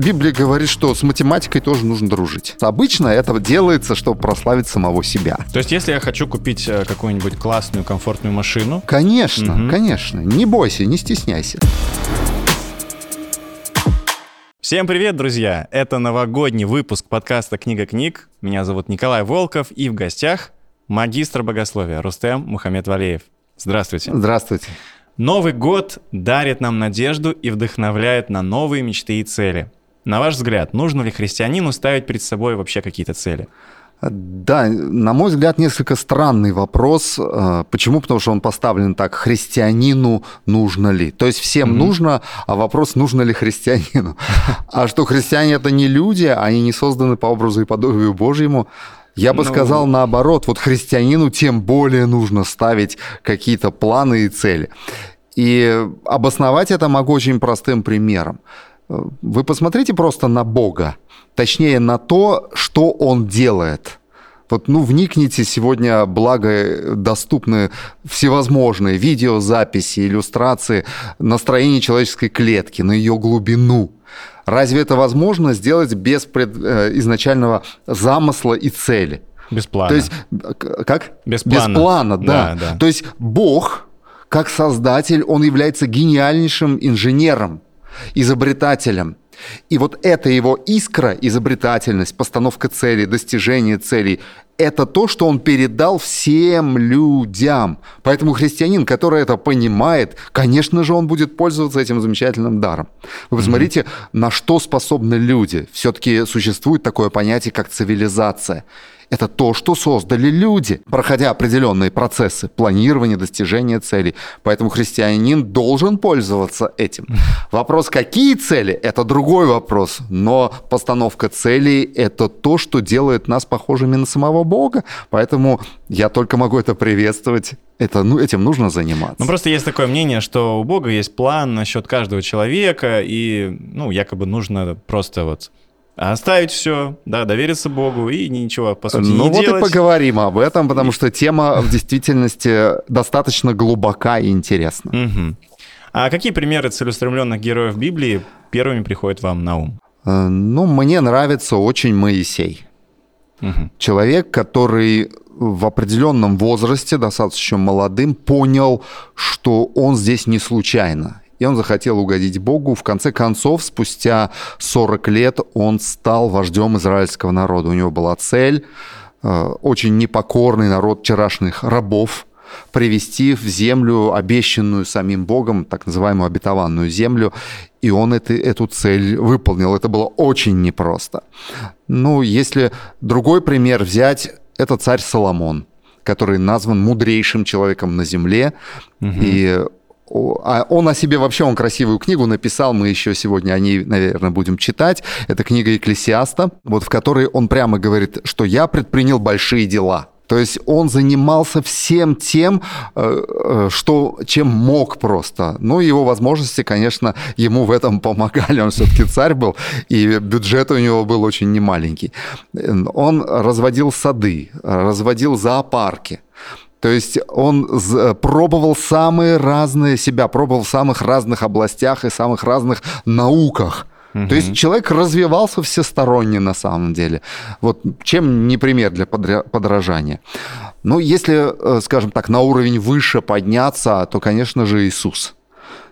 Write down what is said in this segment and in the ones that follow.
Библия говорит, что с математикой тоже нужно дружить. Обычно это делается, чтобы прославить самого себя. То есть, если я хочу купить э, какую-нибудь классную, комфортную машину... Конечно, угу. конечно. Не бойся, не стесняйся. Всем привет, друзья! Это новогодний выпуск подкаста «Книга книг». Меня зовут Николай Волков, и в гостях магистр богословия Рустем Мухаммед Валеев. Здравствуйте. Здравствуйте. Новый год дарит нам надежду и вдохновляет на новые мечты и цели. На ваш взгляд, нужно ли христианину ставить перед собой вообще какие-то цели? Да, на мой взгляд, несколько странный вопрос. Э, почему? Потому что он поставлен так, христианину нужно ли? То есть всем mm-hmm. нужно, а вопрос, нужно ли христианину? А что христиане это не люди, они не созданы по образу и подобию Божьему. Я бы ну... сказал наоборот, вот христианину тем более нужно ставить какие-то планы и цели. И обосновать это могу очень простым примером. Вы посмотрите просто на Бога, точнее на то, что Он делает. Вот, ну, вникните, сегодня, благо, доступны всевозможные видеозаписи, иллюстрации настроения человеческой клетки, на ее глубину. Разве это возможно сделать без пред, э, изначального замысла и цели? Без плана. То есть, как? Без плана. Без плана, да. да, да. То есть Бог, как создатель, он является гениальнейшим инженером изобретателем. И вот эта его искра, изобретательность, постановка целей, достижение целей, это то, что он передал всем людям. Поэтому христианин, который это понимает, конечно же, он будет пользоваться этим замечательным даром. Вы посмотрите, mm-hmm. на что способны люди. Все-таки существует такое понятие, как цивилизация это то, что создали люди, проходя определенные процессы планирования, достижения целей. Поэтому христианин должен пользоваться этим. Вопрос, какие цели, это другой вопрос. Но постановка целей – это то, что делает нас похожими на самого Бога. Поэтому я только могу это приветствовать это, ну, этим нужно заниматься. Ну, просто есть такое мнение, что у Бога есть план насчет каждого человека, и, ну, якобы нужно просто вот оставить все, да, довериться Богу и ничего, по сути, ну, не вот делать. и поговорим об этом, потому что тема в действительности достаточно глубока и интересна. Угу. А какие примеры целеустремленных героев Библии первыми приходят вам на ум? Э, ну, мне нравится очень Моисей. Угу. Человек, который в определенном возрасте, достаточно молодым, понял, что он здесь не случайно и он захотел угодить Богу. В конце концов, спустя 40 лет он стал вождем израильского народа. У него была цель, э, очень непокорный народ вчерашних рабов, привести в землю, обещанную самим Богом, так называемую обетованную землю, и он это, эту цель выполнил. Это было очень непросто. Ну, если другой пример взять, это царь Соломон, который назван мудрейшим человеком на земле, угу. и а он о себе вообще, он красивую книгу написал, мы еще сегодня о ней, наверное, будем читать. Это книга Экклесиаста, вот в которой он прямо говорит, что я предпринял большие дела. То есть он занимался всем тем, э, э, что, чем мог просто. Ну, его возможности, конечно, ему в этом помогали. Он все-таки царь был, и бюджет у него был очень немаленький. Он разводил сады, разводил зоопарки. То есть он пробовал самые разные себя, пробовал в самых разных областях и самых разных науках. Угу. То есть человек развивался всесторонне на самом деле. Вот чем не пример для подражания. Ну, если, э, скажем так, на уровень выше подняться, то, конечно же, Иисус.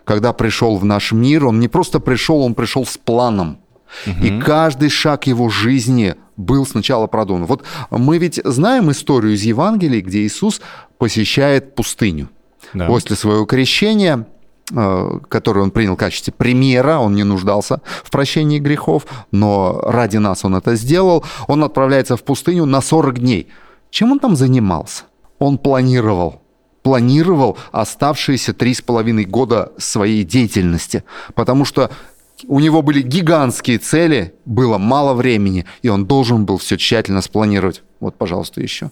Когда пришел в наш мир, он не просто пришел, он пришел с планом. Угу. И каждый шаг его жизни был сначала продуман. Вот мы ведь знаем историю из Евангелий, где Иисус посещает пустыню. Да. После своего крещения э, который он принял в качестве примера, он не нуждался в прощении грехов, но ради нас он это сделал, он отправляется в пустыню на 40 дней. Чем он там занимался? Он планировал, планировал оставшиеся три с половиной года своей деятельности, потому что у него были гигантские цели, было мало времени, и он должен был все тщательно спланировать. Вот, пожалуйста, еще.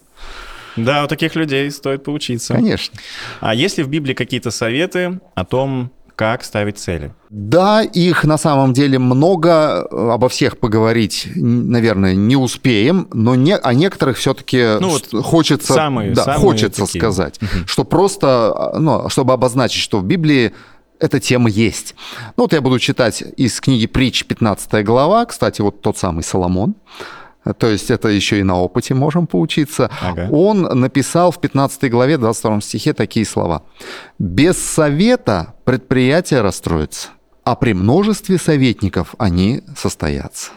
Да, у таких людей стоит поучиться. Конечно. А есть ли в Библии какие-то советы о том, как ставить цели? Да, их на самом деле много. Обо всех поговорить, наверное, не успеем, но не, о некоторых все-таки ну, вот хочется, самые, да, самые хочется такие. сказать, угу. что просто, ну, чтобы обозначить, что в Библии эта тема есть. Ну вот я буду читать из книги «Притч», 15 глава, кстати, вот тот самый Соломон, то есть это еще и на опыте можем поучиться. Ага. Он написал в 15 главе, 22 стихе такие слова. «Без совета предприятие расстроится, а при множестве советников они состоятся».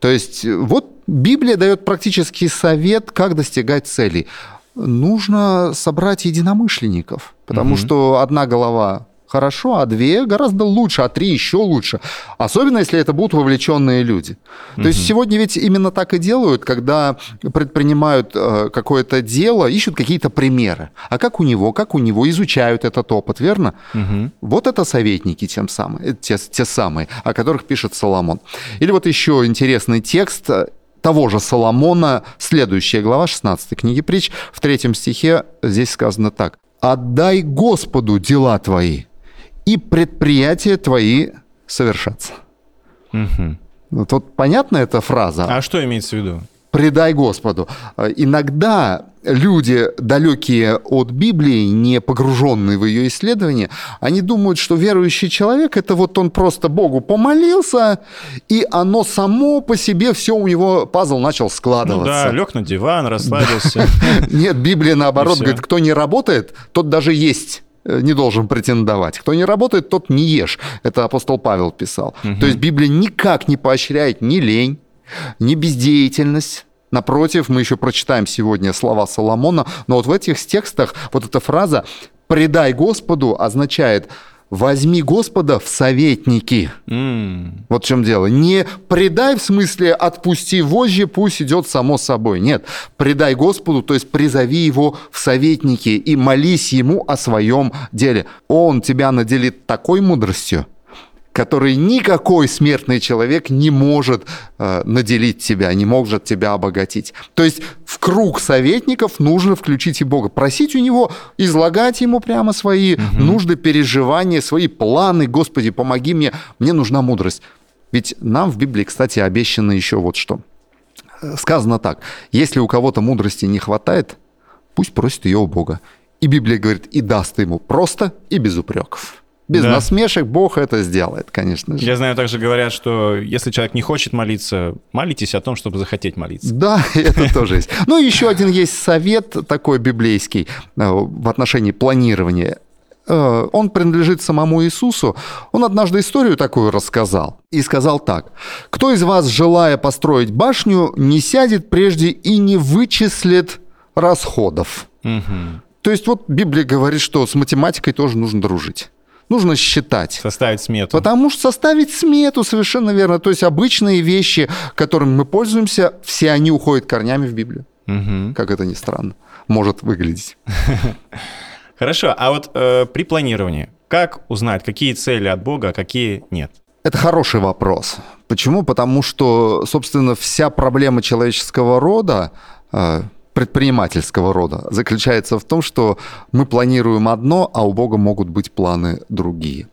То есть вот Библия дает практический совет, как достигать целей. Нужно собрать единомышленников, потому угу. что одна голова хорошо, а две гораздо лучше, а три еще лучше. Особенно, если это будут вовлеченные люди. То есть сегодня ведь именно так и делают, когда предпринимают э, какое-то дело, ищут какие-то примеры. А как у него, как у него, изучают этот опыт, верно? Угу. Вот это советники тем самым, э, те, те самые, о которых пишет Соломон. Или вот еще интересный текст э, того же Соломона, следующая глава 16 книги притч, в третьем стихе здесь сказано так. «Отдай Господу дела твои, и предприятия твои совершатся. Угу. Ну, тут понятна эта фраза? А что имеется в виду? предай Господу. Иногда люди, далекие от Библии, не погруженные в ее исследование, они думают, что верующий человек это вот он просто Богу помолился, и оно само по себе все у него пазл начал складываться. Ну да, лег на диван, расслабился. Нет, Библия наоборот говорит, кто не работает, тот даже есть не должен претендовать. Кто не работает, тот не ешь. Это апостол Павел писал. Угу. То есть Библия никак не поощряет ни лень, ни бездеятельность. Напротив, мы еще прочитаем сегодня слова Соломона, но вот в этих текстах вот эта фраза «предай Господу» означает – возьми Господа в советники. Mm. Вот в чем дело. Не предай в смысле отпусти вожжи, пусть идет само собой. Нет, предай Господу, то есть призови его в советники и молись ему о своем деле. Он тебя наделит такой мудростью, который никакой смертный человек не может э, наделить тебя, не может тебя обогатить. То есть в круг советников нужно включить и Бога, просить у него, излагать ему прямо свои угу. нужды, переживания, свои планы. Господи, помоги мне, мне нужна мудрость. Ведь нам в Библии, кстати, обещано еще вот что. Сказано так, если у кого-то мудрости не хватает, пусть просит ее у Бога. И Библия говорит, и даст ему просто и без упреков. Без да. насмешек Бог это сделает, конечно же. Я знаю, также говорят, что если человек не хочет молиться, молитесь о том, чтобы захотеть молиться. Да, это тоже есть. Ну, еще один есть совет такой библейский э, в отношении планирования э, он принадлежит самому Иисусу. Он однажды историю такую рассказал. И сказал так. «Кто из вас, желая построить башню, не сядет прежде и не вычислит расходов?» угу. То есть вот Библия говорит, что с математикой тоже нужно дружить нужно считать. Составить смету. Потому что составить смету, совершенно верно. То есть обычные вещи, которыми мы пользуемся, все они уходят корнями в Библию. Угу. Как это ни странно может выглядеть. Хорошо, а вот э, при планировании, как узнать, какие цели от Бога, а какие нет? Это хороший вопрос. Почему? Потому что, собственно, вся проблема человеческого рода э, предпринимательского рода заключается в том, что мы планируем одно, а у Бога могут быть планы другие.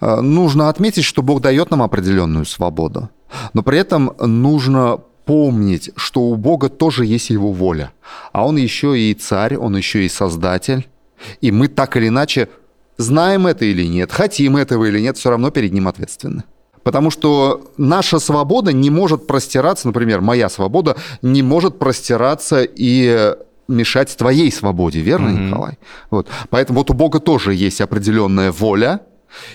Э, нужно отметить, что Бог дает нам определенную свободу, но при этом нужно помнить, что у Бога тоже есть его воля, а Он еще и царь, Он еще и создатель, и мы так или иначе знаем это или нет, хотим этого или нет, все равно перед Ним ответственны. Потому что наша свобода не может простираться, например, моя свобода не может простираться и мешать твоей свободе, верно, mm-hmm. Николай? Вот. Поэтому вот у Бога тоже есть определенная воля,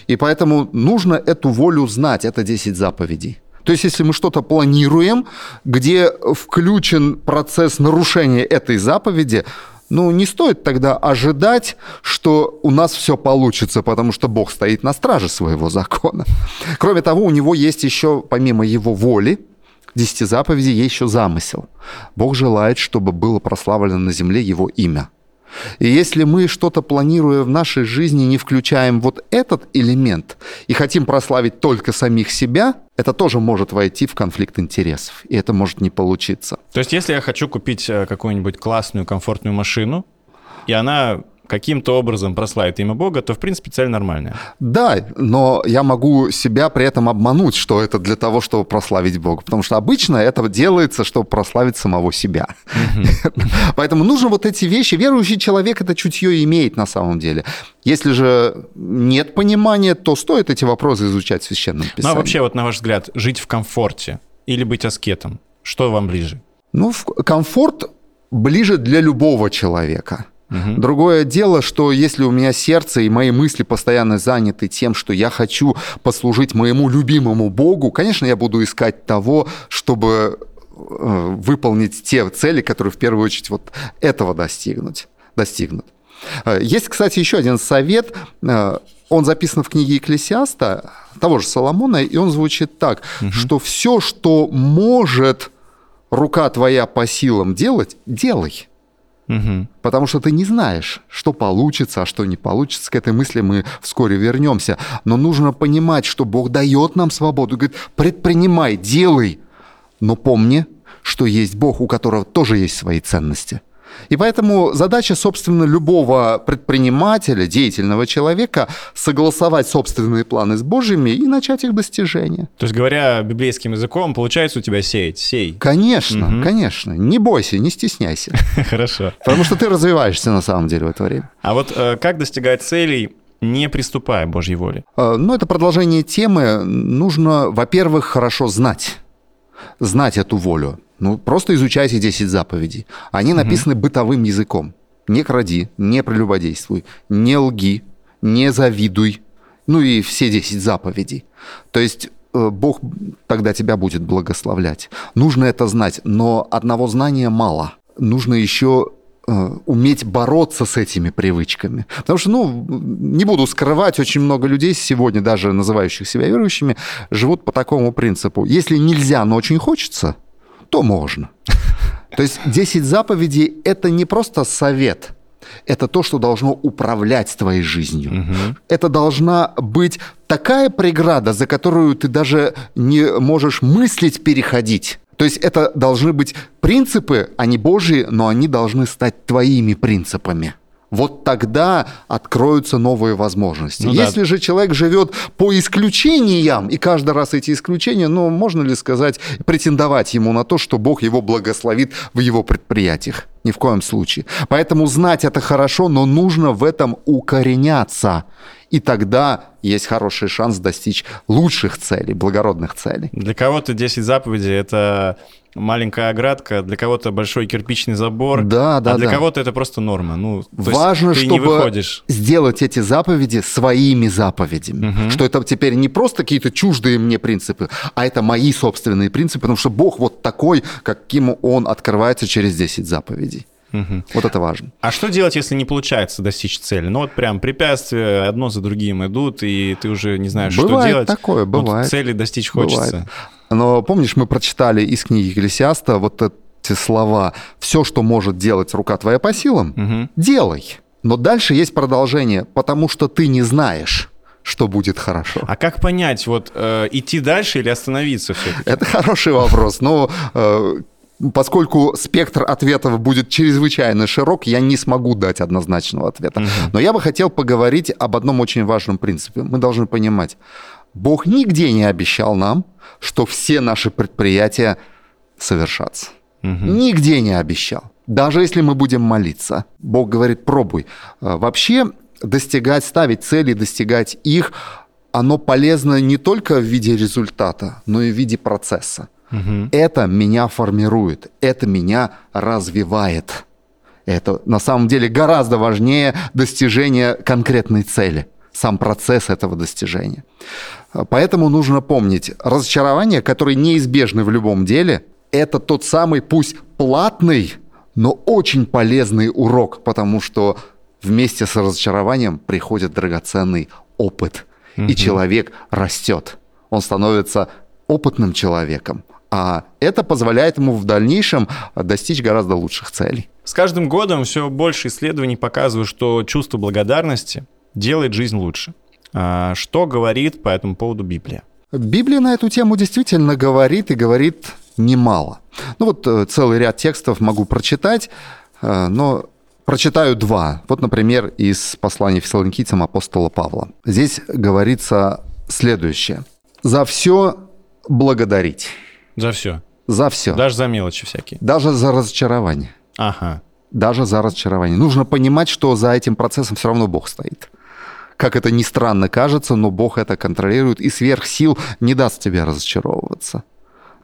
и поэтому нужно эту волю знать. Это 10 заповедей. То есть, если мы что-то планируем, где включен процесс нарушения этой заповеди, ну, не стоит тогда ожидать, что у нас все получится, потому что Бог стоит на страже своего закона. Кроме того, у него есть еще, помимо его воли, десяти заповедей, есть еще замысел. Бог желает, чтобы было прославлено на земле его имя. И если мы что-то планируя в нашей жизни не включаем вот этот элемент и хотим прославить только самих себя, это тоже может войти в конфликт интересов, и это может не получиться. То есть если я хочу купить э, какую-нибудь классную, комфортную машину, и она каким-то образом прославит имя Бога, то, в принципе, цель нормальная. Да, но я могу себя при этом обмануть, что это для того, чтобы прославить Бога. Потому что обычно это делается, чтобы прославить самого себя. Поэтому нужно вот эти вещи. Верующий человек это чутье имеет на самом деле. Если же нет понимания, то стоит эти вопросы изучать в Священном Писании. Ну а вообще, вот на ваш взгляд, жить в комфорте или быть аскетом, что вам ближе? Ну, комфорт ближе для любого человека. Угу. Другое дело, что если у меня сердце и мои мысли постоянно заняты тем, что я хочу послужить моему любимому Богу, конечно, я буду искать того, чтобы э, выполнить те цели, которые в первую очередь вот этого достигнуть, достигнут. Э, есть, кстати, еще один совет. Э, он записан в книге Екклесиаста, того же Соломона, и он звучит так, угу. что все, что может рука твоя по силам делать, делай. Угу. Потому что ты не знаешь, что получится, а что не получится. К этой мысли мы вскоре вернемся. Но нужно понимать, что Бог дает нам свободу. Говорит, предпринимай, делай. Но помни, что есть Бог, у которого тоже есть свои ценности. И поэтому задача, собственно, любого предпринимателя, деятельного человека согласовать собственные планы с Божьими и начать их достижение. То есть, говоря библейским языком, получается у тебя сеять, сей. Конечно, угу. конечно. Не бойся, не стесняйся. Хорошо. Потому что ты развиваешься на самом деле в это время. А вот э, как достигать целей не приступая Божьей воле? Э, ну, это продолжение темы. Нужно, во-первых, хорошо знать. Знать эту волю. Ну, просто изучайте 10 заповедей. Они угу. написаны бытовым языком. Не кради, не прелюбодействуй, не лги, не завидуй. Ну и все 10 заповедей. То есть э, Бог тогда тебя будет благословлять. Нужно это знать, но одного знания мало. Нужно еще э, уметь бороться с этими привычками. Потому что, ну, не буду скрывать, очень много людей сегодня, даже называющих себя верующими, живут по такому принципу. Если нельзя, но очень хочется, то можно. То есть 10 заповедей – это не просто совет, это то, что должно управлять твоей жизнью. Угу. Это должна быть такая преграда, за которую ты даже не можешь мыслить переходить. То есть это должны быть принципы, они Божьи, но они должны стать твоими принципами вот тогда откроются новые возможности. Ну, Если да. же человек живет по исключениям, и каждый раз эти исключения, ну, можно ли сказать, претендовать ему на то, что Бог его благословит в его предприятиях? Ни в коем случае. Поэтому знать это хорошо, но нужно в этом укореняться. И тогда есть хороший шанс достичь лучших целей, благородных целей. Для кого-то 10 заповедей – это маленькая оградка, для кого-то большой кирпичный забор, да, да, а для да. кого-то это просто норма. Ну, Важно, ты чтобы не выходишь. сделать эти заповеди своими заповедями. Угу. Что это теперь не просто какие-то чуждые мне принципы, а это мои собственные принципы, потому что Бог вот такой, каким Он открывается через 10 заповедей. Угу. Вот это важно. А что делать, если не получается достичь цели? Ну вот прям препятствия одно за другим идут, и ты уже не знаешь, бывает что делать. такое, бывает. Вот цели достичь хочется. Бывает. Но помнишь, мы прочитали из книги Екклесиаста вот эти слова «все, что может делать рука твоя по силам, угу. делай». Но дальше есть продолжение, потому что ты не знаешь что будет хорошо. А как понять, вот э, идти дальше или остановиться все-таки? Это хороший вопрос. Но э, поскольку спектр ответов будет чрезвычайно широк, я не смогу дать однозначного ответа. Угу. Но я бы хотел поговорить об одном очень важном принципе. Мы должны понимать, Бог нигде не обещал нам, что все наши предприятия совершатся. Угу. Нигде не обещал. Даже если мы будем молиться. Бог говорит, пробуй. А, вообще достигать, ставить цели, достигать их, оно полезно не только в виде результата, но и в виде процесса. Угу. Это меня формирует, это меня развивает. Это на самом деле гораздо важнее достижения конкретной цели, сам процесс этого достижения. Поэтому нужно помнить, разочарование, которое неизбежны в любом деле, это тот самый, пусть платный, но очень полезный урок, потому что вместе с разочарованием приходит драгоценный опыт, угу. и человек растет. Он становится опытным человеком, а это позволяет ему в дальнейшем достичь гораздо лучших целей. С каждым годом все больше исследований показывают, что чувство благодарности делает жизнь лучше. А, что говорит по этому поводу Библия? Библия на эту тему действительно говорит и говорит немало. Ну вот э, целый ряд текстов могу прочитать, э, но Прочитаю два. Вот, например, из послания фессалоникийцам апостола Павла. Здесь говорится следующее. «За все благодарить». За все? За все. Даже за мелочи всякие? Даже за разочарование. Ага. Даже за разочарование. Нужно понимать, что за этим процессом все равно Бог стоит. Как это ни странно кажется, но Бог это контролирует и сверх сил не даст тебе разочаровываться.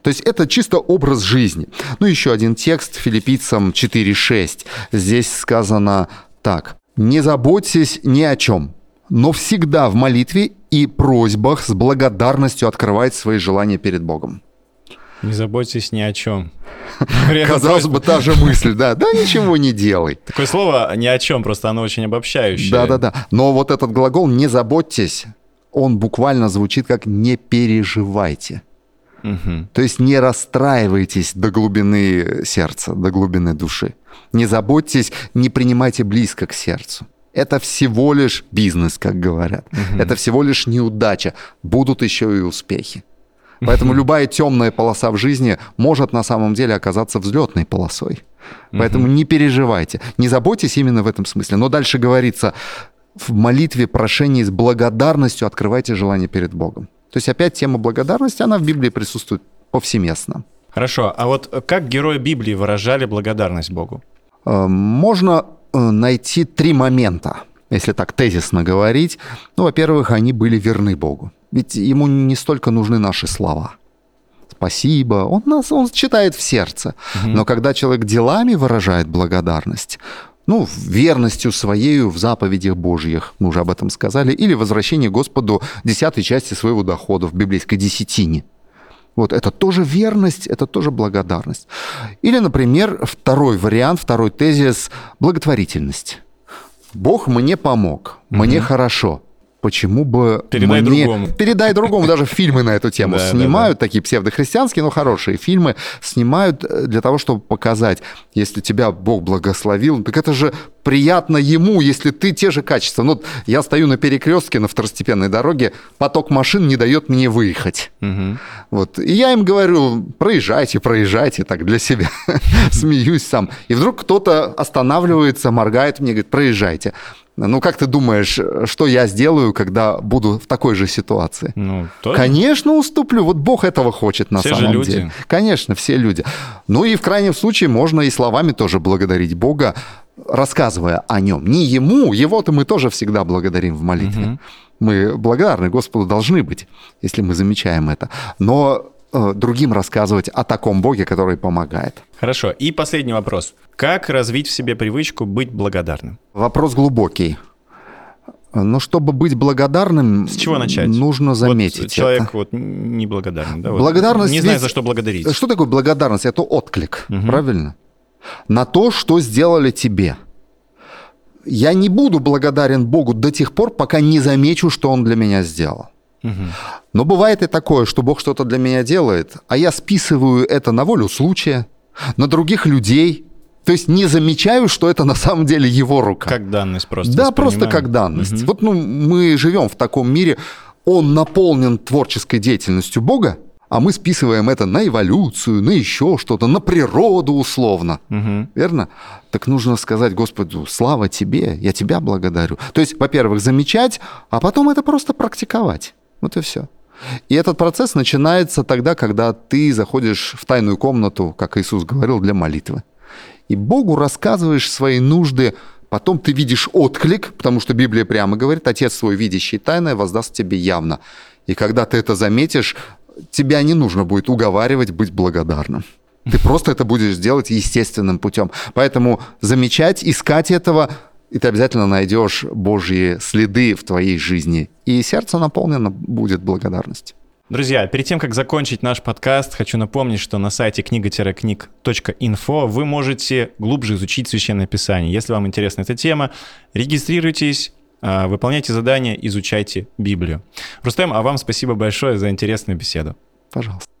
То есть это чисто образ жизни. Ну, еще один текст филиппийцам 4.6. Здесь сказано так. «Не заботьтесь ни о чем, но всегда в молитве и просьбах с благодарностью открывайте свои желания перед Богом». Не заботьтесь ни о чем. Казалось бы, та же мысль, да. Да ничего не делай. Такое слово ни о чем, просто оно очень обобщающее. Да-да-да. Но вот этот глагол «не заботьтесь», он буквально звучит как «не переживайте». Угу. То есть не расстраивайтесь до глубины сердца, до глубины души. Не заботьтесь, не принимайте близко к сердцу. Это всего лишь бизнес, как говорят. Угу. Это всего лишь неудача. Будут еще и успехи. Поэтому любая темная полоса в жизни может на самом деле оказаться взлетной полосой. Поэтому не переживайте. Не заботьтесь именно в этом смысле. Но дальше говорится, в молитве, прошении с благодарностью открывайте желание перед Богом. То есть опять тема благодарности, она в Библии присутствует повсеместно. Хорошо, а вот как герои Библии выражали благодарность Богу? Э, можно э, найти три момента, если так тезисно говорить. Ну, во-первых, они были верны Богу. Ведь ему не столько нужны наши слова. Спасибо. Он нас он читает в сердце. Угу. Но когда человек делами выражает благодарность, ну, верностью своей в заповедях Божьих, мы уже об этом сказали, или возвращение Господу десятой части своего дохода в библейской десятине. Вот это тоже верность, это тоже благодарность. Или, например, второй вариант, второй тезис – благотворительность. Бог мне помог, мне угу. хорошо – почему бы Передай мне... другому. Передай другому. Даже фильмы на эту тему снимают, такие псевдохристианские, но хорошие фильмы снимают э, для того, чтобы показать, если тебя Бог благословил, так это же приятно ему, если ты те же качества. Ну, я стою на перекрестке на второстепенной дороге, поток машин не дает мне выехать. Угу. Вот. И я им говорю, проезжайте, проезжайте, так для себя. Смеюсь сам. И вдруг кто-то останавливается, моргает мне, говорит, проезжайте. Ну, как ты думаешь, что я сделаю, когда буду в такой же ситуации? Ну, тоже. Конечно, уступлю. Вот Бог этого хочет на все самом же люди. деле. Конечно, все люди. Ну и в крайнем случае можно и словами тоже благодарить Бога, рассказывая о нем. Не ему, его-то мы тоже всегда благодарим в молитве. Угу. Мы благодарны Господу должны быть, если мы замечаем это. Но Э, другим рассказывать о таком Боге, который помогает. Хорошо. И последний вопрос. Как развить в себе привычку быть благодарным? Вопрос глубокий. Но чтобы быть благодарным, с чего начать? Нужно заметить. Вот человек это. вот неблагодарный, да? Благодарность. Вот, не знаю, за что благодарить. Что такое благодарность? Это отклик, угу. правильно? На то, что сделали тебе. Я не буду благодарен Богу до тех пор, пока не замечу, что Он для меня сделал. Но бывает и такое, что Бог что-то для меня делает, а я списываю это на волю случая, на других людей, то есть не замечаю, что это на самом деле его рука. Как данность просто. Да, просто как данность. Угу. Вот ну, мы живем в таком мире, он наполнен творческой деятельностью Бога, а мы списываем это на эволюцию, на еще что-то, на природу условно. Угу. Верно? Так нужно сказать Господу, слава тебе, я тебя благодарю. То есть, во-первых, замечать, а потом это просто практиковать. Вот и все. И этот процесс начинается тогда, когда ты заходишь в тайную комнату, как Иисус говорил, для молитвы. И Богу рассказываешь свои нужды, потом ты видишь отклик, потому что Библия прямо говорит, Отец свой, видящий тайное, воздаст тебе явно. И когда ты это заметишь, тебя не нужно будет уговаривать быть благодарным. Ты просто это будешь делать естественным путем. Поэтому замечать, искать этого, и ты обязательно найдешь Божьи следы в твоей жизни. И сердце наполнено будет благодарностью. Друзья, перед тем, как закончить наш подкаст, хочу напомнить, что на сайте книга-книг.инфо вы можете глубже изучить Священное Писание. Если вам интересна эта тема, регистрируйтесь, а, выполняйте задания, изучайте Библию. Рустем, а вам спасибо большое за интересную беседу. Пожалуйста.